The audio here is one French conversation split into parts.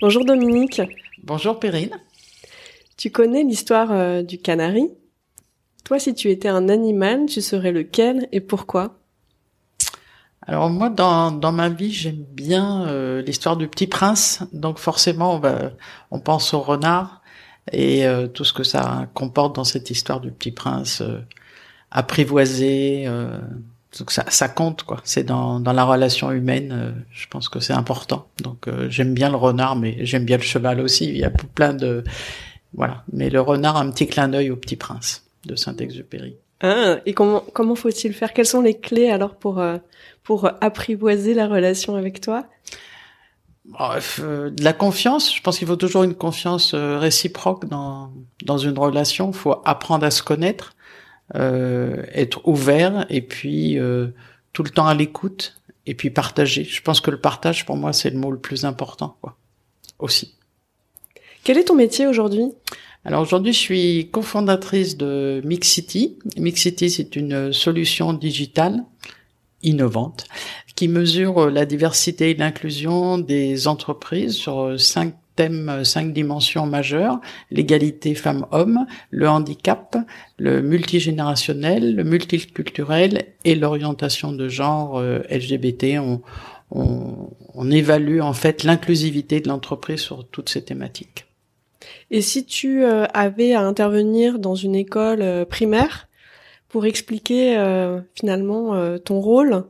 Bonjour Dominique. Bonjour Perrine. Tu connais l'histoire euh, du canari? Toi, si tu étais un animal, tu serais lequel et pourquoi? Alors moi, dans, dans ma vie, j'aime bien euh, l'histoire du Petit Prince. Donc forcément, on, va, on pense au renard et euh, tout ce que ça comporte dans cette histoire du Petit Prince, apprivoisé. Donc ça, ça compte quoi. C'est dans, dans la relation humaine. je pense que c'est important. Donc j'aime bien le renard, mais j'aime bien le cheval aussi. Il y a plein de voilà. Mais le renard, un petit clin d'œil au Petit Prince de Saint-Exupéry. Ah, et comment comment faut-il faire? Quelles sont les clés alors pour euh, pour apprivoiser la relation avec toi? Bref, euh, de la confiance. Je pense qu'il faut toujours une confiance euh, réciproque dans dans une relation. Il faut apprendre à se connaître, être ouvert et puis tout le temps à l'écoute et puis partager. Je pense que le partage pour moi c'est le mot le plus important quoi. Aussi. Quel est ton métier aujourd'hui? Alors aujourd'hui, je suis cofondatrice de Mixity. Mixity, c'est une solution digitale innovante qui mesure la diversité et l'inclusion des entreprises sur cinq thèmes, cinq dimensions majeures l'égalité femmes-hommes, le handicap, le multigénérationnel, le multiculturel et l'orientation de genre euh, LGBT. On, on, on évalue en fait l'inclusivité de l'entreprise sur toutes ces thématiques. Et si tu euh, avais à intervenir dans une école euh, primaire pour expliquer euh, finalement ton rôle?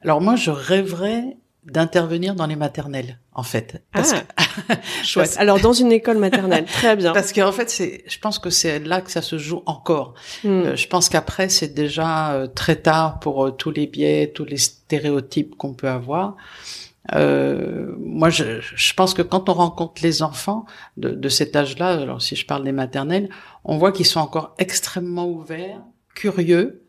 Alors moi, je rêverais d'intervenir dans les maternelles, en fait. Parce ah, chouette. Alors dans une école maternelle, très bien. Parce qu'en fait, c'est, je pense que c'est là que ça se joue encore. Hmm. je pense qu'après, c'est déjà très tard pour tous les biais, tous les stéréotypes qu'on peut avoir. Euh, moi, je, je, pense que quand on rencontre les enfants de, de cet âge-là, alors si je parle des maternelles, on voit qu'ils sont encore extrêmement ouverts, curieux,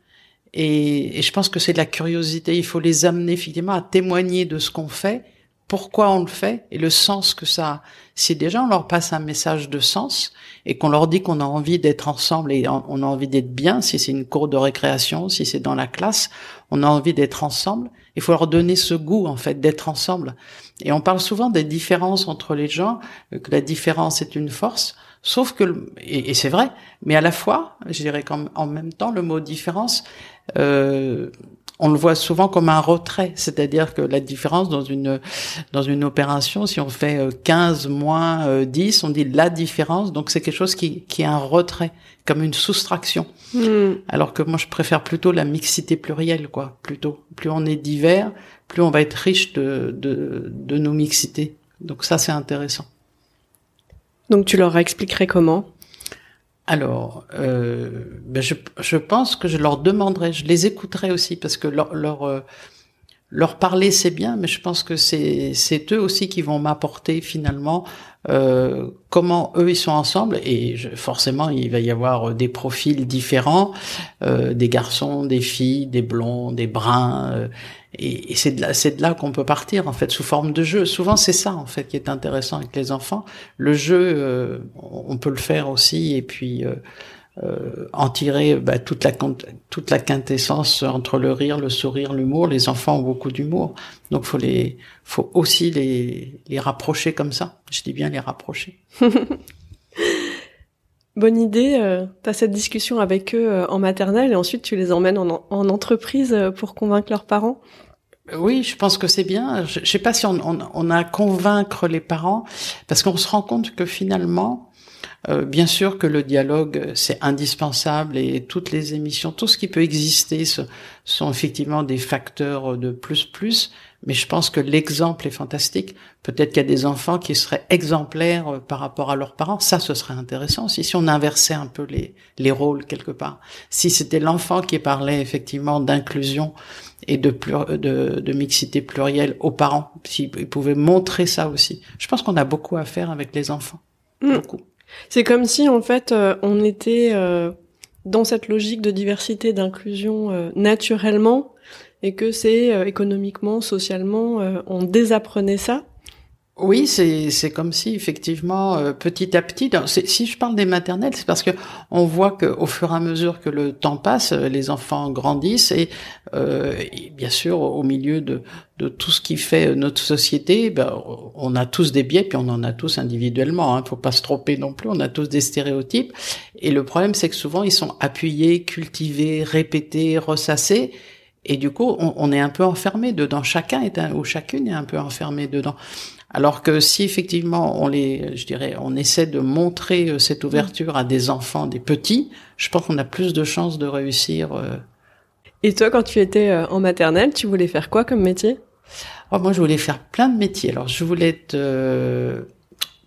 et, et je pense que c'est de la curiosité. Il faut les amener effectivement à témoigner de ce qu'on fait, pourquoi on le fait et le sens que ça a. Si déjà on leur passe un message de sens et qu'on leur dit qu'on a envie d'être ensemble et on a envie d'être bien, si c'est une cour de récréation, si c'est dans la classe, on a envie d'être ensemble, il faut leur donner ce goût en fait d'être ensemble. Et on parle souvent des différences entre les gens, que la différence est une force, sauf que et, c'est vrai, mais à la fois, je dirais qu'en même temps, le mot différence, euh, on le voit souvent comme un retrait, c'est-à-dire que la différence dans une dans une opération, si on fait 15 euh, moins 10, on dit la différence, donc c'est quelque chose qui, qui est un retrait, comme une soustraction. Hmm. Alors que moi je préfère plutôt la mixité plurielle, quoi, plutôt. Plus on est divers, plus on va être riche de, de, de nos mixités. Donc ça c'est intéressant. Donc tu leur expliquerais comment? Alors, euh, ben je, je, pense que je leur demanderai, je les écouterai aussi parce que leur leur, euh, leur parler c'est bien, mais je pense que c'est c'est eux aussi qui vont m'apporter finalement euh, comment eux ils sont ensemble et je, forcément il va y avoir des profils différents, euh, des garçons, des filles, des blonds, des bruns. Euh, et, c'est de là, c'est de là qu'on peut partir en fait sous forme de jeu. Souvent c'est ça en fait qui est intéressant avec les enfants. Le jeu, euh, on peut le faire aussi et puis euh, euh, en tirer bah, toute la toute la quintessence entre le rire, le sourire, l'humour. Les enfants ont beaucoup d'humour, donc faut les faut aussi les les rapprocher comme ça. Je dis bien les rapprocher. Bonne idée. Euh, tu as cette discussion avec eux en maternelle et ensuite tu les emmènes en, en entreprise pour convaincre leurs parents? Oui, je pense que c'est bien. Je, ne sais pas si on, on, on, a à convaincre les parents, parce qu'on se rend compte que finalement, euh, bien sûr que le dialogue c'est indispensable et toutes les émissions, tout ce qui peut exister sont effectivement des facteurs de plus plus. Mais je pense que l'exemple est fantastique. Peut-être qu'il y a des enfants qui seraient exemplaires euh, par rapport à leurs parents. Ça, ce serait intéressant aussi si on inversait un peu les, les rôles quelque part. Si c'était l'enfant qui parlait effectivement d'inclusion et de, de, de, mixité plurielle aux parents, s'ils pouvaient montrer ça aussi. Je pense qu'on a beaucoup à faire avec les enfants. Mm. Beaucoup. C'est comme si en fait euh, on était euh, dans cette logique de diversité, d'inclusion naturellement et que c'est euh, économiquement, socialement, euh, on désapprenait ça oui, c'est comme si effectivement euh, petit à petit. Si je parle des maternelles, c'est parce que on voit que au fur et à mesure que le temps passe, les enfants grandissent et, bien sûr au milieu de de tout ce qui fait notre société, ben, on a tous des biais puis on en a tous individuellement. Hein, faut pas se tromper non plus. On a tous des stéréotypes et le problème c'est que souvent ils sont appuyés, cultivés, répétés, ressassés et du coup, on, est un peu enfermé dedans. Chacun est un, ou chacune est un peu enfermé dedans. Alors que si effectivement on les, je dirais, on essaie de montrer euh, cette ouverture à des enfants, des petits, je pense qu'on a plus de chances de réussir. Euh. Et toi, quand tu étais euh, en maternelle, tu voulais faire quoi comme métier? Oh, Moi, je voulais faire plein de métiers. Alors, je voulais être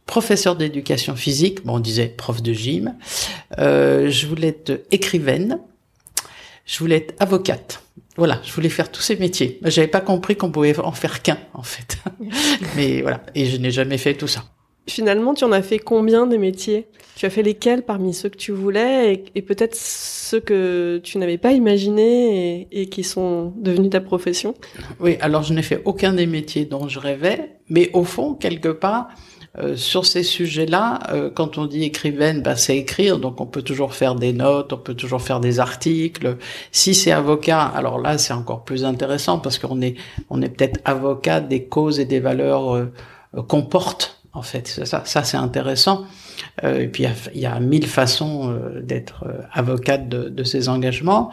professeur d'éducation physique. Bon, on disait prof de gym. je voulais être écrivaine. Je voulais être avocate. Voilà, je voulais faire tous ces métiers. J'avais pas compris qu'on pouvait en faire qu'un, en fait. Mais voilà, et je n'ai jamais fait tout ça. Finalement, tu en as fait combien des métiers? Tu as fait lesquels parmi ceux que tu voulais et, peut-être ceux que tu n'avais pas imaginés et, et, qui sont devenus ta profession? Oui, alors je n'ai fait aucun des métiers dont je rêvais, mais au fond, quelque part, euh, sur ces sujets-là, euh, quand on dit écrivaine, bah, c'est écrire, donc on peut toujours faire des notes, on peut toujours faire des articles. Si c'est avocat, alors là c'est encore plus intéressant parce qu'on est on est peut-être avocat des causes et des valeurs euh, qu'on porte en fait. Ça, ça c'est intéressant. Euh, et puis il y, a, mille façons euh, d'être euh, avocate de, de, ces engagements.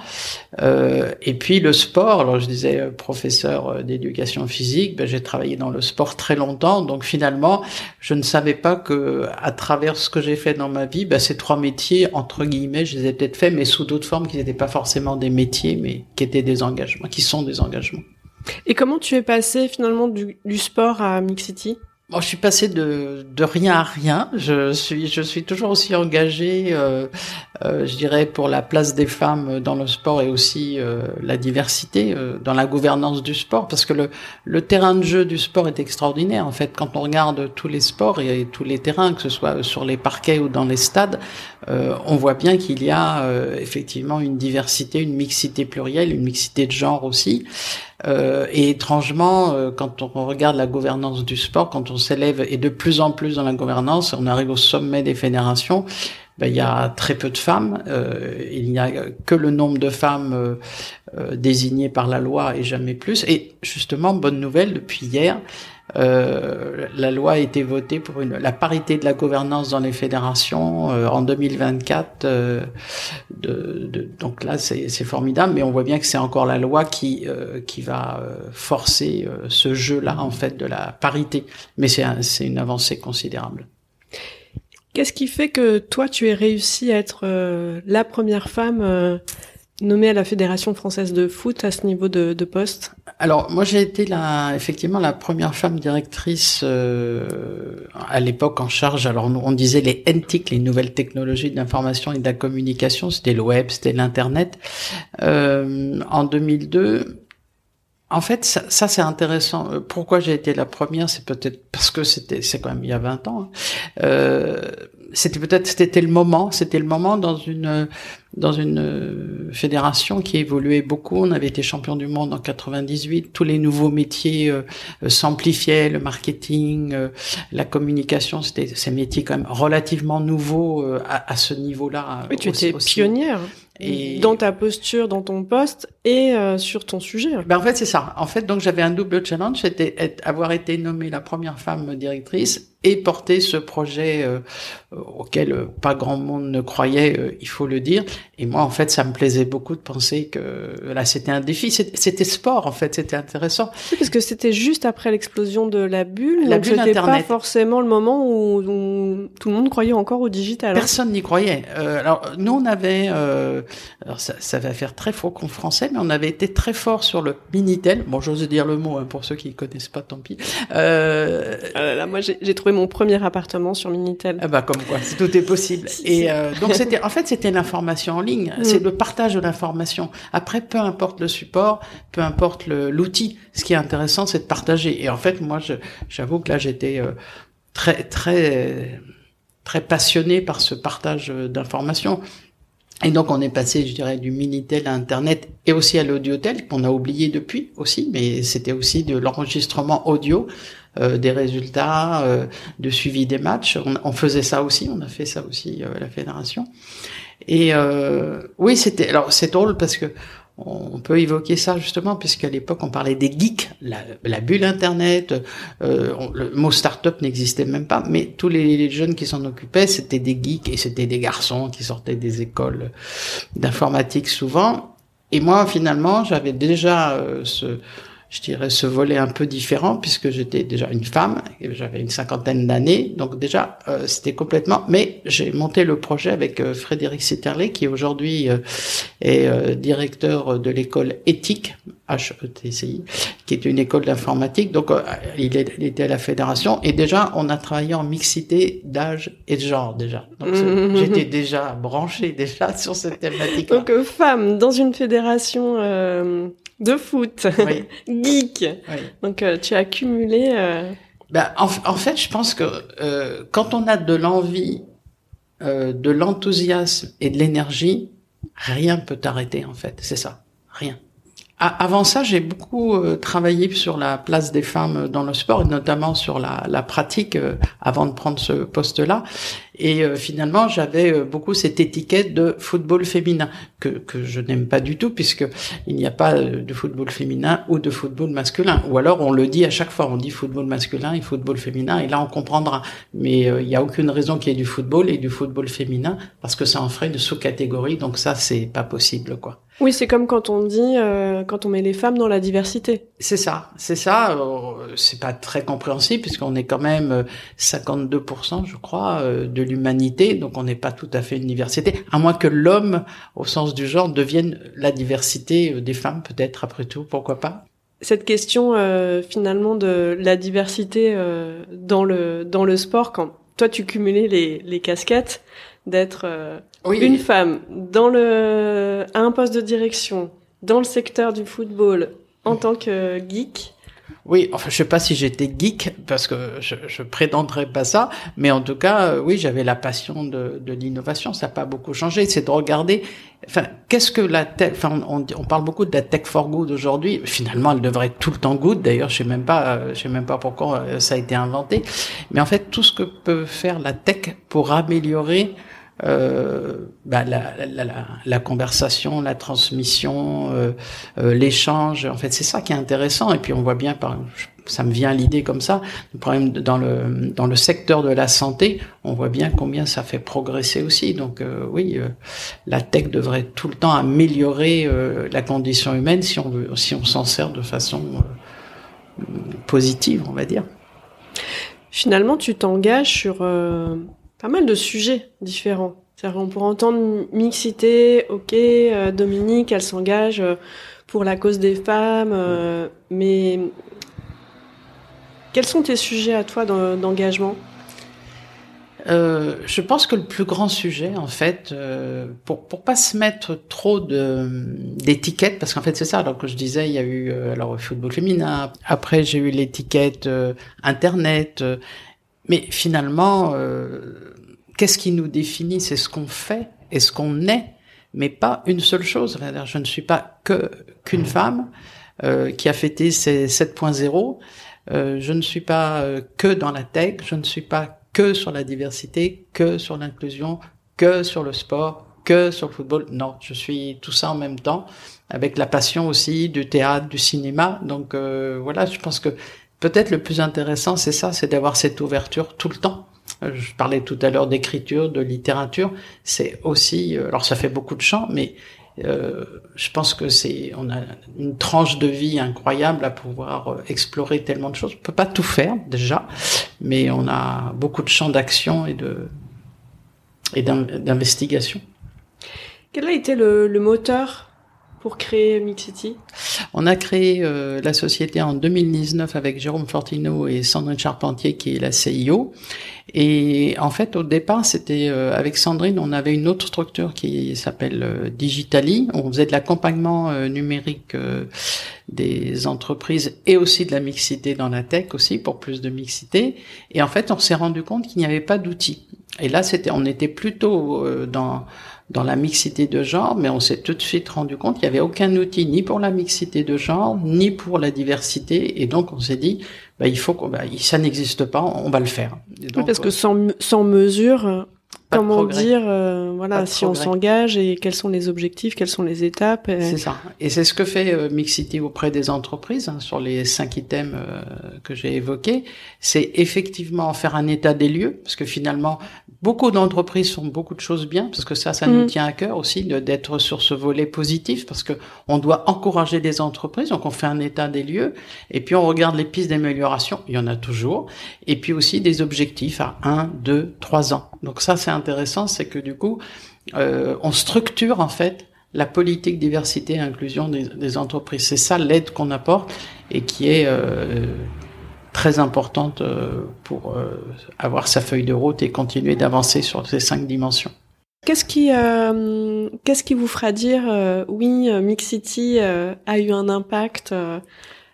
et puis le sport. Alors je disais professeur d'éducation physique, ben, j'ai travaillé dans le sport très longtemps. Donc finalement, je ne savais pas que à travers ce que j'ai fait dans ma vie, ben, ces trois métiers entre guillemets, je les ai peut-être faits, mais sous d'autres formes qui n'étaient pas forcément des métiers, mais qui étaient des engagements, qui sont des engagements. Et comment tu es passé finalement du, du sport à Mixity? Bon, je suis passé de, de rien à rien. Je suis, je suis toujours aussi engagé, euh, euh, je dirais, pour la place des femmes dans le sport et aussi euh, la diversité euh, dans la gouvernance du sport, parce que le, le terrain de jeu du sport est extraordinaire. En fait, quand on regarde tous les sports et, tous les terrains, que ce soit sur les parquets ou dans les stades, euh, on voit bien qu'il y a effectivement une diversité, une mixité plurielle, une mixité de genre aussi. Euh, et étrangement, euh, quand on regarde la gouvernance du sport, quand on s'élève et de plus en plus dans la gouvernance, on arrive au sommet des fédérations. Ben, il y a très peu de femmes. Euh, il n'y a que le nombre de femmes désignées par la loi et jamais plus. Et justement, bonne nouvelle, depuis hier, euh, la loi a été votée pour une, la parité de la gouvernance dans les fédérations euh, en 2024. Euh, de, de, donc là, c'est formidable, mais on voit bien que c'est encore la loi qui euh, qui va forcer ce jeu-là en fait de la parité. Mais c'est une avancée considérable. Qu'est-ce qui fait que toi, tu aies réussi à être la première femme nommée à la Fédération française de foot à ce niveau de, de poste? Alors moi j'ai été la, effectivement la première femme directrice euh, à l'époque en charge. Alors on disait les NTIC, les nouvelles technologies de l'information et de la communication. C'était le web, c'était l'internet. Euh, en 2002. En fait, ça, ça c'est intéressant. Euh, pourquoi j'ai été la première, c'est peut-être parce que c'était, c'est quand même il y a 20 ans. Hein. Euh, c'était peut-être c'était le moment, c'était le moment dans une dans une euh, fédération qui évoluait beaucoup. On avait été champion du monde en 98. Tous les nouveaux métiers euh, s'amplifiaient, le marketing, la communication, c'était ces métiers quand même relativement nouveaux à, à, ce niveau-là. Oui, tu étais pionnière. Et... dans ta posture, dans ton poste et sur ton sujet. Ben en fait c'est ça. En fait donc j'avais un double challenge, c'était avoir été nommée la première femme directrice et porter ce projet euh, auquel euh, pas grand monde ne croyait, euh, il faut le dire. Et moi, en fait, ça me plaisait beaucoup de penser que là, c'était un défi. C'était sport, en fait, c'était intéressant. Oui, parce que c'était juste après l'explosion de la bulle. La donc bulle Internet. pas forcément le moment où, tout le monde croyait encore au digital. Hein. Personne n'y croyait. Euh, alors, nous, on avait, euh, alors ça, ça, va faire très faux con français, mais on avait été très fort sur le Minitel. Bon, j'ose dire le mot, hein, pour ceux qui connaissent pas, tant pis. Euh... Ah là, moi, j'ai trouvé mon premier appartement sur Minitel. Ah bah, comme quoi, tout est possible. Et euh, donc, c'était, en fait, c'était l'information en ligne. Mm. C'est le partage de l'information. Après, peu importe le support, peu importe l'outil, ce qui est intéressant, c'est de partager. Et en fait, moi, j'avoue que là, j'étais euh, très, très, très passionné par ce partage d'informations. Et donc on est passé, je dirais, du Minitel à Internet et aussi à l'audiotel qu'on a oublié depuis aussi, mais c'était aussi de l'enregistrement audio euh, des résultats, euh, de suivi des matchs. On, on, faisait ça aussi, on a fait ça aussi euh, la fédération. Et euh, oui, c'était alors c'est drôle parce que on peut évoquer ça justement puisqu'à l'époque on parlait des geeks, la, la bulle internet, euh, le mot start-up n'existait même pas, mais tous les, jeunes qui s'en occupaient c'était des geeks et c'était des garçons qui sortaient des écoles d'informatique souvent. Et moi finalement j'avais déjà euh, ce je dirais, ce volet un peu différent puisque j'étais déjà une femme, et j'avais une cinquantaine d'années, donc déjà euh, c'était complètement. Mais j'ai monté le projet avec euh, Frédéric Sitterley qui aujourd'hui euh, est directeur de l'école éthique HETCI, qui est une école d'informatique. Donc il, était à la fédération et déjà on a travaillé en mixité d'âge et de genre déjà. Donc mmh. j'étais déjà branché déjà sur cette thématique. Donc femme dans une fédération de foot, geek. Donc euh, tu as accumulé. Euh... Ben, en, fait, je pense que euh, quand on a de l'envie, euh, de l'enthousiasme et de l'énergie, rien peut t'arrêter en fait. C'est ça, rien. Avant ça, j'ai beaucoup euh, travaillé sur la place des femmes dans le sport, et notamment sur la, pratique euh, avant de prendre ce poste-là. Et euh, finalement, j'avais beaucoup cette étiquette de football féminin que, je n'aime pas du tout, puisque il n'y a pas de football féminin ou de football masculin. Ou alors on le dit à chaque fois, on dit football masculin et football féminin, et là on comprendra. Mais il n'y a aucune raison qu'il y ait du football et du football féminin, parce que ça en ferait une sous-catégorie, donc ça c'est pas possible, quoi. Oui, c'est comme quand on dit euh, quand on met les femmes dans la diversité. C'est ça, c'est ça. Euh, c'est pas très compréhensible puisqu'on est quand même 52%, euh, je crois, de l'humanité, donc on n'est pas tout à fait une diversité, à moins que l'homme, au sens du genre, devienne la diversité des femmes, peut-être après tout, pourquoi pas. Cette question finalement de la diversité dans le dans le sport, quand toi tu cumulais les, les casquettes, d'être euh, une femme dans le à un poste de direction dans le secteur du football en tant que geek. Oui, enfin, je sais pas si j'étais geek parce que je, je prétendrais pas ça, mais en tout cas, euh, oui, j'avais la passion de, de l'innovation. Ça n'a pas beaucoup changé. C'est de regarder, enfin, qu'est-ce que la tech. Enfin, on, on, parle beaucoup de la tech for good aujourd'hui. Finalement, elle devrait être tout le temps good. D'ailleurs, je sais même pas, euh, je sais même pas pourquoi ça a été inventé. Mais en fait, tout ce que peut faire la tech pour améliorer euh, bah, la, la, la, la, conversation, la transmission, euh, euh, l'échange. En fait, c'est ça qui est intéressant. Et puis on voit bien, par, ça me vient l'idée comme ça, le problème dans le dans le secteur de la santé, on voit bien combien ça fait progresser aussi. Donc euh, oui, euh, la tech devrait tout le temps améliorer la condition humaine si on veut, si on s'en sert de façon positive, on va dire. Finalement, tu t'engages sur pas mal de sujets différents. C'est-à-dire on pourrait entendre mixité, ok, euh, Dominique, elle s'engage euh, pour la cause des femmes, euh, mais quels sont tes sujets à toi d'engagement? Euh, je pense que le plus grand sujet, en fait, euh, pour pour pas se mettre trop de d'étiquettes, parce qu'en fait c'est ça. Alors que je disais, il y a eu alors le football féminin. Après, j'ai eu l'étiquette internet. Mais finalement, euh, qu'est-ce qui nous définit? C'est ce qu'on fait et ce qu'on est, mais pas une seule chose. Je ne suis pas que qu'une femme euh, qui a fêté ses 7.0. Euh, je ne suis pas euh, que dans la tech. Je ne suis pas que sur la diversité, que sur l'inclusion, que sur le sport, que sur le football. Non, je suis tout ça en même temps, avec la passion aussi du théâtre, du cinéma. Donc euh, voilà, je pense que peut-être le plus intéressant, c'est ça, c'est d'avoir cette ouverture tout le temps. Je parlais tout à l'heure d'écriture, de littérature. C'est aussi, alors ça fait beaucoup de champs, mais euh, je pense que c'est, on a une tranche de vie incroyable à pouvoir euh, explorer tellement de choses. On peut pas tout faire déjà, mais on a beaucoup de champs d'action et de et d'investigation. Quel a été le moteur pour créer Mixity On a créé euh, la société en 2019 avec Jérôme Fortino et Sandrine Charpentier qui est la CIO. Et en fait, au départ, c'était euh, avec Sandrine, on avait une autre structure qui s'appelle euh, Digitali. On faisait de l'accompagnement numérique des entreprises et aussi de la mixité dans la tech aussi pour plus de mixité. Et en fait, on s'est rendu compte qu'il n'y avait pas d'outils. Et là, c'était, on était plutôt dans dans la mixité de genre, mais on s'est tout de suite rendu compte qu'il n'y avait aucun outil ni pour la mixité de genre, ni pour la diversité, et donc on s'est dit, bah, il faut qu'on, bah, ça n'existe pas, on va le faire. oui, parce que sans, sans mesure, comment dire, euh, voilà, si on s'engage et quels sont les objectifs, quelles sont les étapes. C'est ça. Et c'est ce que fait euh, Mixity auprès des entreprises hein, sur les cinq items euh, que j'ai évoqués. C'est effectivement faire un état des lieux, parce que finalement, Beaucoup d'entreprises font beaucoup de choses bien, parce que ça, ça nous mm. tient à cœur aussi d'être sur ce volet positif, parce que on doit encourager les entreprises. Donc, on fait un état des lieux, et puis on regarde les pistes d'amélioration. Il y en a toujours, et puis aussi des objectifs à un, deux, trois ans. Donc ça, c'est intéressant, c'est que du coup, euh, on structure en fait la politique diversité et inclusion des, entreprises. C'est ça l'aide qu'on apporte et qui est euh, très importante euh, pour euh, avoir sa feuille de route et continuer d'avancer sur ces cinq dimensions. Qu'est-ce qui, euh, qu'est-ce qui vous fera dire oui, Mix City a eu un impact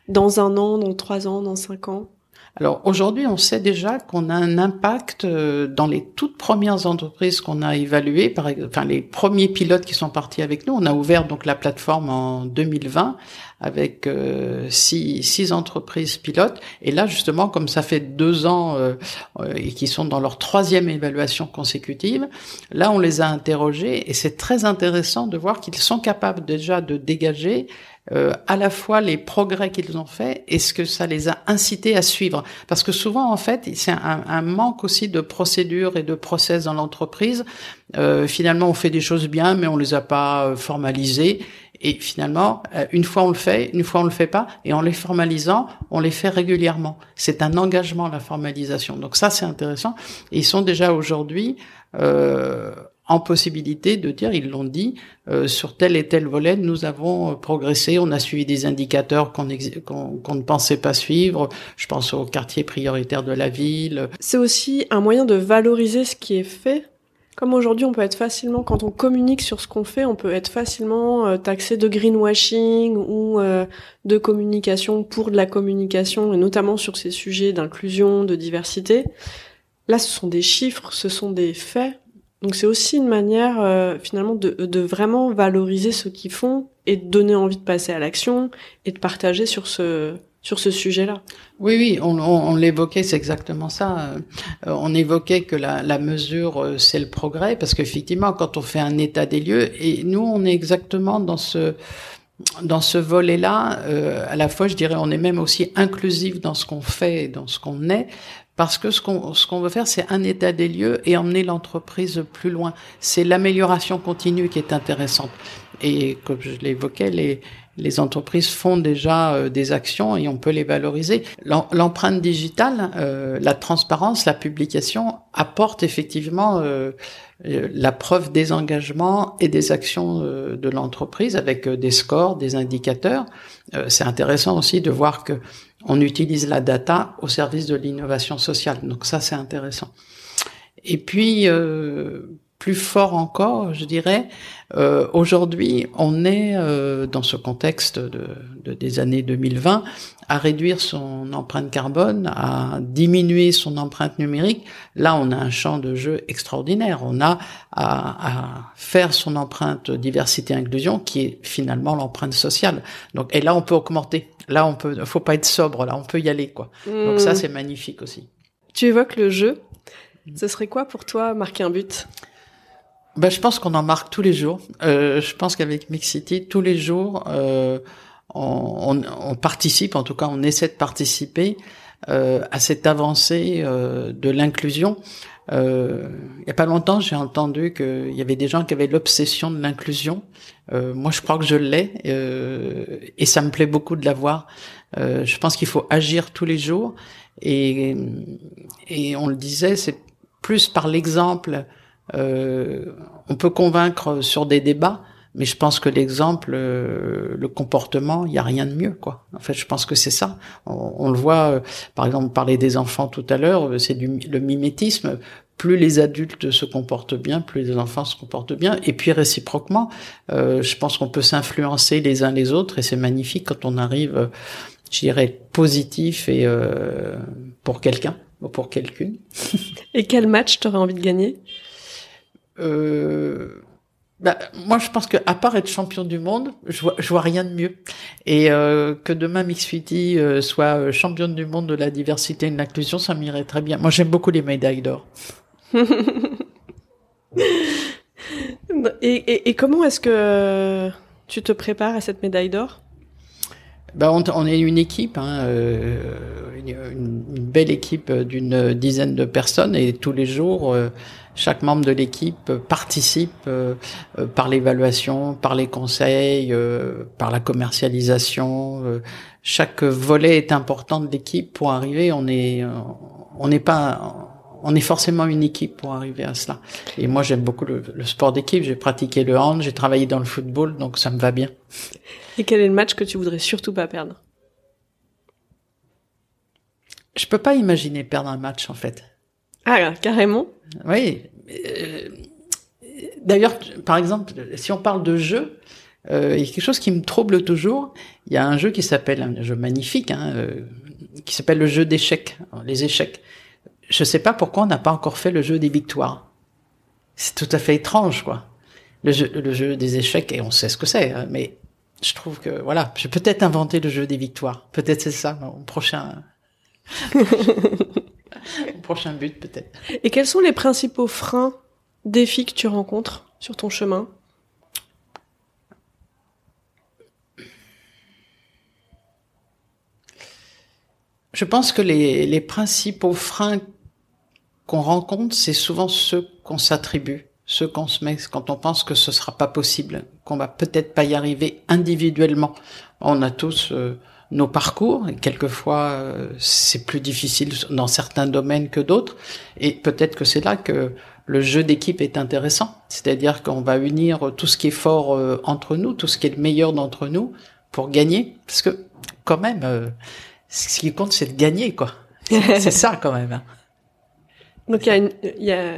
dans un an, dans trois ans, dans cinq ans? Alors aujourd'hui, on sait déjà qu'on a un impact dans les toutes premières entreprises qu'on a évaluées, par enfin les premiers pilotes qui sont partis avec nous. On a ouvert donc la plateforme en 2020 avec euh, six, six, entreprises pilotes. Et là, justement, comme ça fait deux ans euh, euh, et qui sont dans leur troisième évaluation consécutive, là, on les a interrogés et c'est très intéressant de voir qu'ils sont capables déjà de dégager euh, à la fois les progrès qu'ils ont faits et ce que ça les a incités à suivre. Parce que souvent, en fait, c'est un, un, manque aussi de procédures et de process dans l'entreprise. Euh, finalement, on fait des choses bien, mais on les a pas formalisées. Et finalement, euh, une fois on le fait, une fois on le fait pas, et en les formalisant, on les fait régulièrement. C'est un engagement la formalisation. Donc ça, c'est intéressant. Ils sont déjà aujourd'hui euh, en possibilité de dire, ils l'ont dit, euh, sur tel et tel volet, nous avons progressé, on a suivi des indicateurs qu'on ne pensait pas suivre. Je pense au quartier prioritaire de la ville. C'est aussi un moyen de valoriser ce qui est fait comme aujourd'hui, on peut être facilement, quand on communique sur ce qu'on fait, on peut être facilement euh, taxé de greenwashing ou euh, de communication pour de la communication, et notamment sur ces sujets d'inclusion, de diversité. Là, ce sont des chiffres, ce sont des faits. Donc c'est aussi une manière euh, finalement de, vraiment valoriser ce qu'ils font et de donner envie de passer à l'action et de partager sur ce sujet-là. Oui, oui, on, l'évoquait, c'est exactement ça. Euh, on évoquait que la, mesure, euh, c'est le progrès, parce qu'effectivement, quand on fait un état des lieux, et nous, on est exactement dans ce volet-là, à la fois, je dirais, on est même aussi inclusif dans ce qu'on fait, dans ce qu'on est, parce que ce qu'on ce qu'on veut faire, c'est un état des lieux et emmener l'entreprise plus loin. C'est l'amélioration continue qui est intéressante. Et comme je l'évoquais, les les entreprises font déjà euh, des actions et on peut les valoriser. L'empreinte digitale, euh, la transparence, la publication apporte effectivement euh, la preuve des engagements et des actions de l'entreprise avec des scores, des indicateurs. C'est intéressant aussi de voir que on utilise la data au service de l'innovation sociale. Donc ça, c'est intéressant. Et puis, plus fort encore, je dirais. Euh, Aujourd'hui, on est euh, dans ce contexte de, de, des années 2020 à réduire son empreinte carbone, à diminuer son empreinte numérique. Là, on a un champ de jeu extraordinaire. On a à, à faire son empreinte diversité inclusion, qui est finalement l'empreinte sociale. Donc, et là, on peut augmenter. Là, on peut. Faut pas être sobre. Là, on peut y aller, quoi. Donc ça, hmm. c'est magnifique aussi. Tu évoques le jeu. Ce serait quoi pour toi marquer un but? Bah, je pense qu'on en marque tous les jours. Euh, je pense qu'avec Mix City, tous les jours, euh, on, on, participe, en tout cas, on essaie de participer à cette avancée de l'inclusion. Euh, il y a pas longtemps, j'ai entendu qu'il y avait des gens qui avaient l'obsession de l'inclusion. Euh, moi, je crois que je l'ai, euh, et ça me plaît beaucoup de l'avoir. Euh, je pense qu'il faut agir tous les jours, et, et on le disait, c'est plus par l'exemple. Euh, on peut convaincre sur des débats, mais je pense que l'exemple, euh, le comportement, il n'y a rien de mieux, quoi. En fait, je pense que c'est ça. On, le voit, euh, par exemple, parler des enfants tout à l'heure, euh, c'est du le mimétisme. Plus les adultes se comportent bien, plus les enfants se comportent bien. Et puis réciproquement, je pense qu'on peut s'influencer les uns les autres, et c'est magnifique quand on arrive, je dirais, positif et pour quelqu'un ou pour quelqu'une. et quel match t'aurais envie de gagner? Euh, bah, moi, je pense que à part être champion du monde, je vois, je vois rien de mieux. Et euh, que demain Mixfiti euh, soit euh, championne du monde de la diversité et de l'inclusion, ça m'irait très bien. Moi, j'aime beaucoup les médailles d'or. et, et, et, comment est-ce que tu te prépares à cette médaille d'or? Bah, on, on, est une équipe, hein, euh, une, une, belle équipe d'une dizaine de personnes, et tous les jours euh, chaque membre de l'équipe participe euh, euh, par l'évaluation, par les conseils, euh, par la commercialisation. chaque volet est important de l'équipe pour arriver. On est, on n'est pas, on est forcément une équipe pour arriver à cela. Et moi, j'aime beaucoup le, le sport d'équipe. J'ai pratiqué le hand, j'ai travaillé dans le football, donc ça me va bien. Et quel est le match que tu voudrais surtout pas perdre? Je peux pas imaginer perdre un match en fait. Ah, carrément Oui. Euh, d'ailleurs, par exemple, si on parle de jeu, euh, il y a quelque chose qui me trouble toujours. Il y a un jeu qui s'appelle, un jeu magnifique, hein, euh, qui s'appelle le jeu d'échecs, les échecs. Je sais pas pourquoi on n'a pas encore fait le jeu des victoires. C'est tout à fait étrange, quoi. Le jeu, le jeu des échecs, et on sait ce que c'est, hein, mais je trouve que, voilà, j'ai peut-être inventé le jeu des victoires. Peut-être c'est ça, mon prochain... prochain but peut-être. Et quels sont les principaux freins, défis que tu rencontres sur ton chemin? Je pense que les, les principaux freins qu'on rencontre, c'est souvent ceux qu'on s'attribue, ceux qu'on se met quand on pense que ce sera pas possible, qu'on va peut-être pas y arriver individuellement. On a tous euh, nos parcours et quelquefois euh, c'est plus difficile dans certains domaines que d'autres et peut-être que c'est là que le jeu d'équipe est intéressant, c'est-à-dire qu'on va unir tout ce qui est fort euh, entre nous, tout ce qui est le meilleur d'entre nous pour gagner parce que quand même euh, ce qui compte c'est de gagner quoi. c'est ça quand même. Hein. Donc il y a une il y a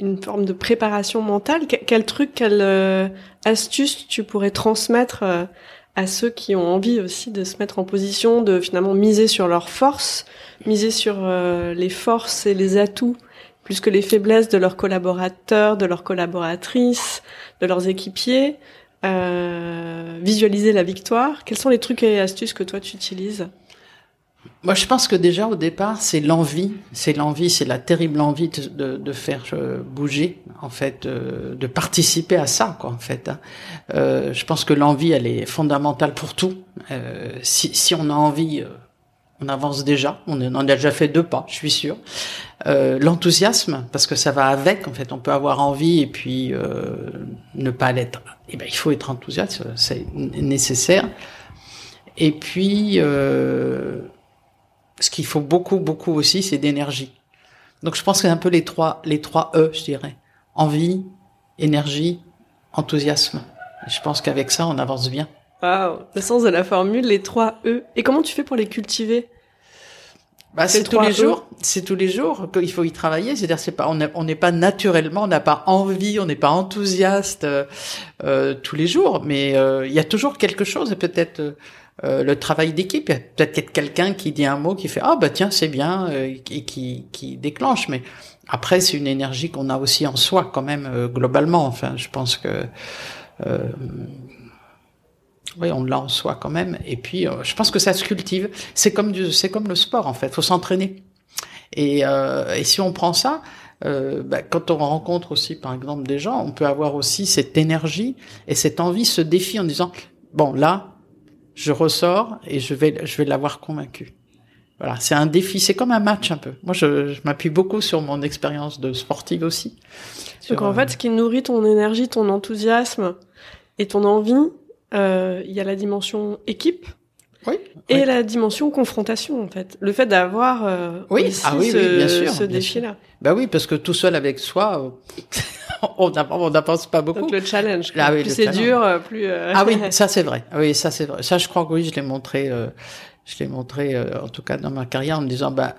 une forme de préparation mentale. Quel, truc, quelle astuce tu pourrais transmettre à ceux qui ont envie aussi de se mettre en position de finalement miser sur leurs forces, miser sur euh, les forces et les atouts plus que les faiblesses de leurs collaborateurs, de leurs collaboratrices, de leurs équipiers, euh, visualiser la victoire. Quels sont les trucs et astuces que toi tu utilises? Moi, je pense que déjà au départ, c'est l'envie, c'est l'envie, c'est la terrible envie de, de, faire euh, bouger, en fait, euh, de participer à ça, quoi, en fait. Hein. Euh, je pense que l'envie, elle est fondamentale pour tout. Euh, si, si on a envie, euh, on avance déjà. On, on, a déjà fait deux pas, je suis sûr. L'enthousiasme, parce que ça va avec. En fait, on peut avoir envie et puis ne pas l'être. Eh ben, il faut être enthousiaste, c'est nécessaire. Et puis ce qu'il faut beaucoup, beaucoup aussi, c'est d'énergie. Donc je pense que c'est un peu les trois, les trois E, je dirais. Envie, énergie, enthousiasme. je pense qu'avec ça, on avance bien. Waouh, le sens de la formule, les trois E. Et comment tu fais pour les cultiver? Bah, c'est tous les e? jours. C'est tous les jours qu'il faut y travailler. C'est-à-dire, c'est pas, on n'est pas naturellement, on n'a pas envie, on n'est pas enthousiaste euh, euh, tous les jours. Mais euh, il y a toujours quelque chose. Et peut-être euh, euh, le travail d'équipe. Il y a peut-être quelqu'un qui dit un mot qui fait ah bah tiens c'est bien euh, et qui, qui déclenche. Mais après c'est une énergie qu'on a aussi en soi quand même euh, globalement. Enfin je pense que oui on l'a en soi quand même. Et puis je pense que ça se cultive. C'est comme du, c'est comme le sport en fait. Faut s'entraîner. Et, et si on prend ça. bah, quand on rencontre aussi, par exemple, des gens, on peut avoir aussi cette énergie et cette envie, ce défi en disant bon là, je ressors et je vais, je vais l'avoir convaincu. Voilà, c'est un défi, c'est comme un match un peu. Moi, je, je m'appuie beaucoup sur mon expérience de sportive aussi. Donc en fait, ce qui nourrit ton énergie, ton enthousiasme et ton envie, euh, il y a la dimension équipe. Oui, et la dimension confrontation en fait, le fait d'avoir euh, oui. aussi Ah oui, ce, oui, bien sûr, ce défi-là. Bah oui, parce que tout seul avec soi, on n'a- on n'avance pas beaucoup. Donc le challenge. Ah oui, plus c'est dur, euh, plus. euh, Ah oui, ça c'est vrai. Ah Oui, ça c'est vrai. Ça, je crois que oui, je l'ai montré. euh, je l'ai montré, euh, en tout cas dans ma carrière, en me disant, bah,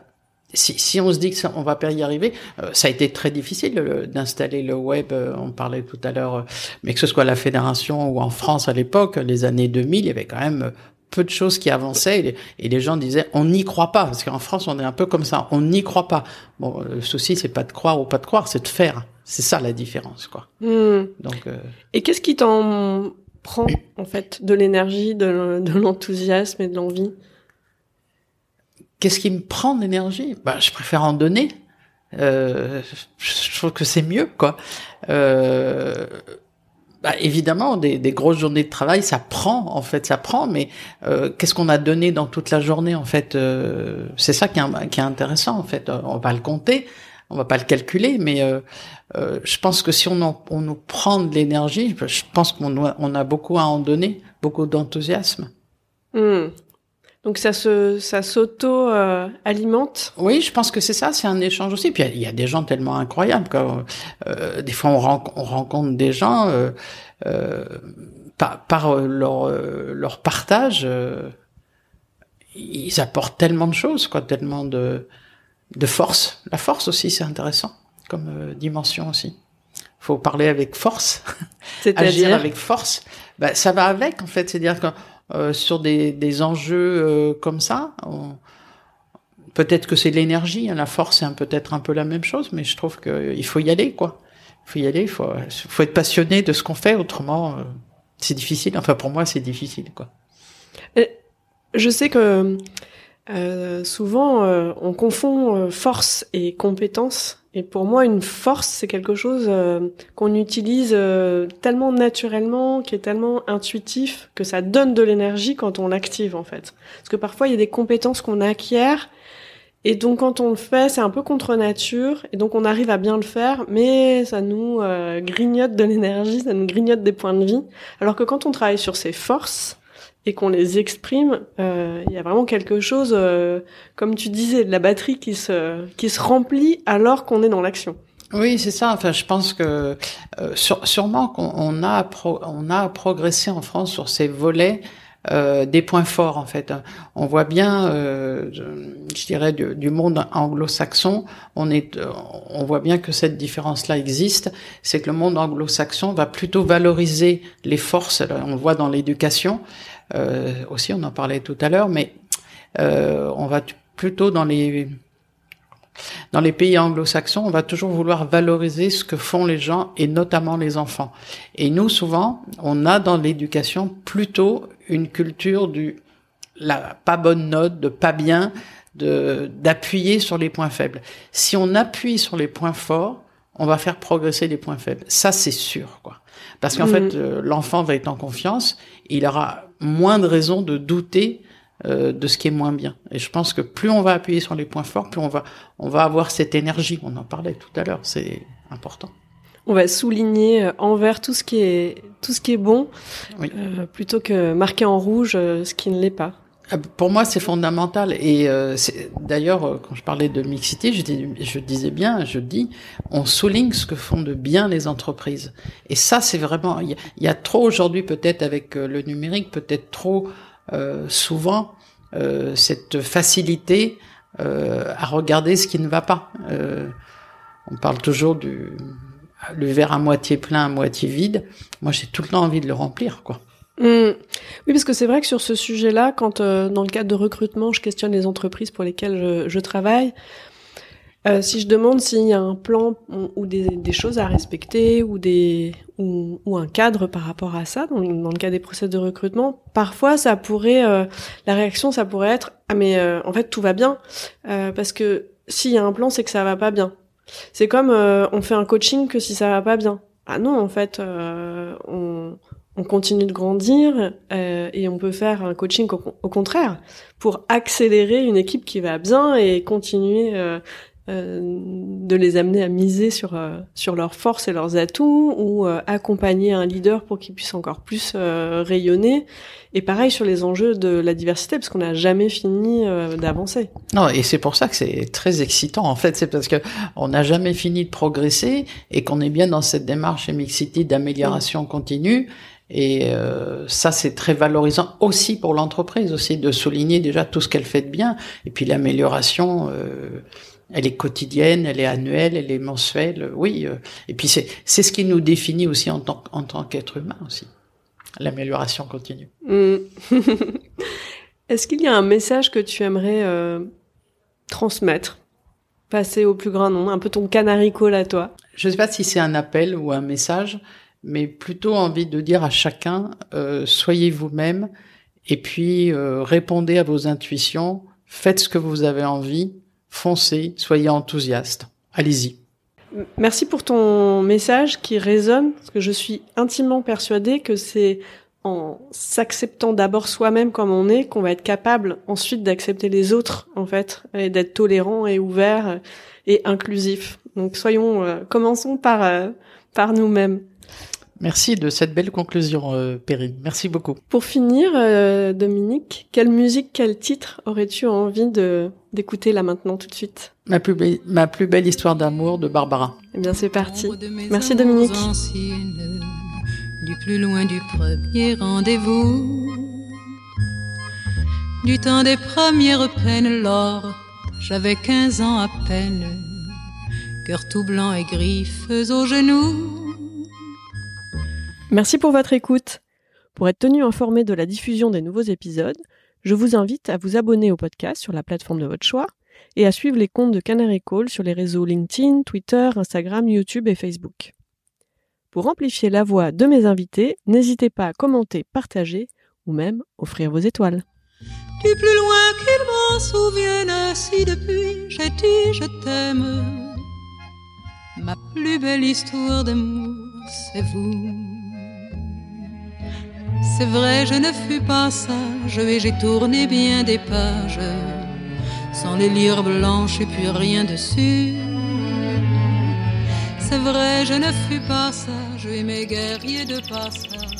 si, si on se dit que ça, on va pas y arriver, euh, ça a été très difficile euh, d'installer le web. euh, on parlait tout à l'heure, euh, mais que ce soit à la fédération ou en France à l'époque, les années 2000, il y avait quand même euh, peu de choses qui avançaient et les, et les gens disaient on n'y croit pas parce qu'en France on est un peu comme ça on n'y croit pas bon le souci c'est pas de croire ou pas de croire c'est de faire c'est ça la différence quoi hmm. donc euh, Et qu'est-ce qui t'en prend en fait de l'énergie, de, de l'enthousiasme et de l'envie? Qu'est-ce qui me prend de l'énergie? Bah, Je préfère en donner. Euh, je trouve que c'est mieux, quoi. Euh, bah, évidemment, des, des grosses journées de travail, ça prend, en fait, ça prend. Mais euh, qu'est-ce qu'on a donné dans toute la journée, en fait euh, C'est ça qui est, qui est intéressant, en fait. On va le compter, on va pas le calculer, mais euh, euh, je pense que si on, en- on nous prend de l'énergie, je pense qu'on on a beaucoup à en donner, beaucoup d'enthousiasme. Hmm. Donc ça se, ça s'auto euh, alimente. Oui, je pense que c'est ça, c'est un échange aussi. Puis il y a des gens tellement incroyables. Quoi. Euh, des fois, on, ren- on rencontre des gens euh, euh, par, par euh, leur, euh, leur partage, euh, ils apportent tellement de choses, quoi, tellement de, de force. La force aussi, c'est intéressant comme dimension aussi. Faut parler avec force, agir avec force. Bah, ça va avec, en fait. C'est-à-dire que euh, sur des, des enjeux euh, comme ça, on- peut-être que c'est l'énergie, hein, la force, c'est peut-être un peu la même chose, mais je trouve qu'il faut y aller, quoi. Il faut y aller, il faut, faut être passionné de ce qu'on fait, autrement, euh, c'est difficile. Enfin, pour moi, c'est difficile, quoi. Je sais que euh, souvent euh, on confond euh, force et compétence. Et pour moi, une force, c'est quelque chose euh, qu'on utilise tellement naturellement, qui est tellement intuitif, que ça donne de l'énergie quand on l'active en fait. Parce que parfois, il y a des compétences qu'on acquiert, et donc quand on le fait, c'est un peu contre nature, et donc on arrive à bien le faire, mais ça nous grignote de l'énergie, ça nous grignote des points de vie. Alors que quand on travaille sur ses forces, et qu'on les exprime, euh, il y a vraiment quelque chose, euh, comme tu disais, de la batterie qui se qui se remplit alors qu'on est dans l'action. Oui, c'est ça. Enfin, je pense que euh, sûrement qu'on on a on a progressé en France sur ces volets euh, des points forts en fait. On voit bien, euh, je, dirais du, du monde anglo-saxon, on est, on voit bien que cette différence-là existe. C'est que le monde anglo-saxon va plutôt valoriser les forces. On le voit dans l'éducation aussi, on en parlait tout à l'heure, mais euh, on va plutôt dans les dans les pays anglo-saxons, on va toujours vouloir valoriser ce que font les gens et notamment les enfants. Et nous, souvent, on a dans l'éducation plutôt une culture du la pas bonne note, de pas bien, de d'appuyer sur les points faibles. Si on appuie sur les points forts, on va faire progresser les points faibles. Ça, c'est sûr, quoi. Parce qu'en Mhm. fait, euh, l'enfant va être en confiance, il aura moins de raisons de douter euh, de ce qui est moins bien. Et je pense que plus on va appuyer sur les points forts, plus on va on va avoir cette énergie. On en parlait tout à l'heure, c'est important. On va souligner euh, envers tout ce qui est tout ce qui est bon, Oui. euh, plutôt que marquer en rouge euh, ce qui ne l'est pas. Ah, Pour moi, c'est fondamental. Et euh, d'ailleurs, euh, quand je parlais de mixité, je, dis- je disais bien, je dis, on souligne ce que font de bien les entreprises. Et ça, c'est vraiment. Il y, a- trop aujourd'hui, peut-être avec euh, le numérique, peut-être trop euh, souvent euh, cette facilité euh, à regarder ce qui ne va pas. On parle toujours du le verre à moitié plein, à moitié vide. Moi, j'ai tout le temps envie de le remplir, quoi. Hmm. Oui, parce que c'est vrai que sur ce sujet-là, quand euh, dans le cadre de recrutement, je questionne les entreprises pour lesquelles je, je travaille, euh, si je demande s'il y a un plan ou ou des, des choses à respecter ou des ou, ou un cadre par rapport à ça dans, le- cas des process de recrutement, parfois ça pourrait euh, la réaction ça pourrait être ah mais euh, en fait tout va bien euh, parce que s'il y a un plan c'est que ça va pas bien. C'est comme euh, on fait un coaching que si ça va pas bien. Ah non en fait on on continue de grandir euh, et on peut faire un coaching au, contraire pour accélérer une équipe qui va bien et continuer euh, euh, de les amener à miser sur sur leurs forces et leurs atouts ou accompagner un leader pour qu'il puisse encore plus rayonner. Et pareil sur les enjeux de la diversité parce qu'on n'a jamais fini d'avancer. Non et c'est pour ça que c'est très excitant en fait. C'est parce que on n'a jamais fini de progresser et qu'on est bien dans cette démarche Mixity d'amélioration continue et euh, ça, c'est très valorisant aussi pour l'entreprise, aussi de souligner déjà tout ce qu'elle fait de bien. Et puis l'amélioration, euh, elle est quotidienne, elle est annuelle, elle est mensuelle. Oui. Euh. et puis c'est c'est ce qui nous définit aussi en tant en tant qu'être humain aussi. L'amélioration continue. Mm. Est-ce qu'il y a un message que tu aimerais transmettre, passer au plus grand nombre, un peu ton canary call à toi? Je ne sais pas si c'est un appel ou un message mais plutôt envie de dire à chacun, euh, soyez vous-même et puis euh, répondez à vos intuitions, faites ce que vous avez envie, foncez, soyez enthousiaste. Allez-y. Merci pour ton message qui résonne, parce que je suis intimement persuadée que c'est en s'acceptant d'abord soi-même comme on est qu'on va être capable ensuite d'accepter les autres, en fait, et d'être tolérant et ouvert et inclusif. Donc soyons, euh, commençons par, par nous-mêmes. Merci de cette belle conclusion, euh, Perrine. Merci beaucoup. Pour finir, euh, Dominique, quelle musique, quel titre aurais-tu envie de d'écouter là maintenant tout de suite? Ma plus, belle, ma plus belle histoire d'amour de Barbara. Eh bien, c'est parti. Merci, Dominique. du plus loin du premier rendez-vous, du temps des premières peines, lors j'avais 15 ans à peine, cœur tout blanc et griffes aux genoux Merci pour votre écoute. Pour être tenu informé de la diffusion des nouveaux épisodes, je vous invite à vous abonner au podcast sur la plateforme de votre choix et à suivre les comptes de Canary Call sur les réseaux LinkedIn, Twitter, Instagram, YouTube et Facebook. Pour amplifier la voix de mes invités, n'hésitez pas à commenter, partager ou même offrir vos étoiles. Du plus loin qu'il m'en souvienne, si depuis j'ai dit je t'aime, ma plus belle histoire d'amour, c'est vous. C'est vrai, je ne fus pas sage et j'ai tourné bien des pages sans les lire blanches et puis rien dessus. C'est vrai, je ne fus pas sage et mes guerriers de passage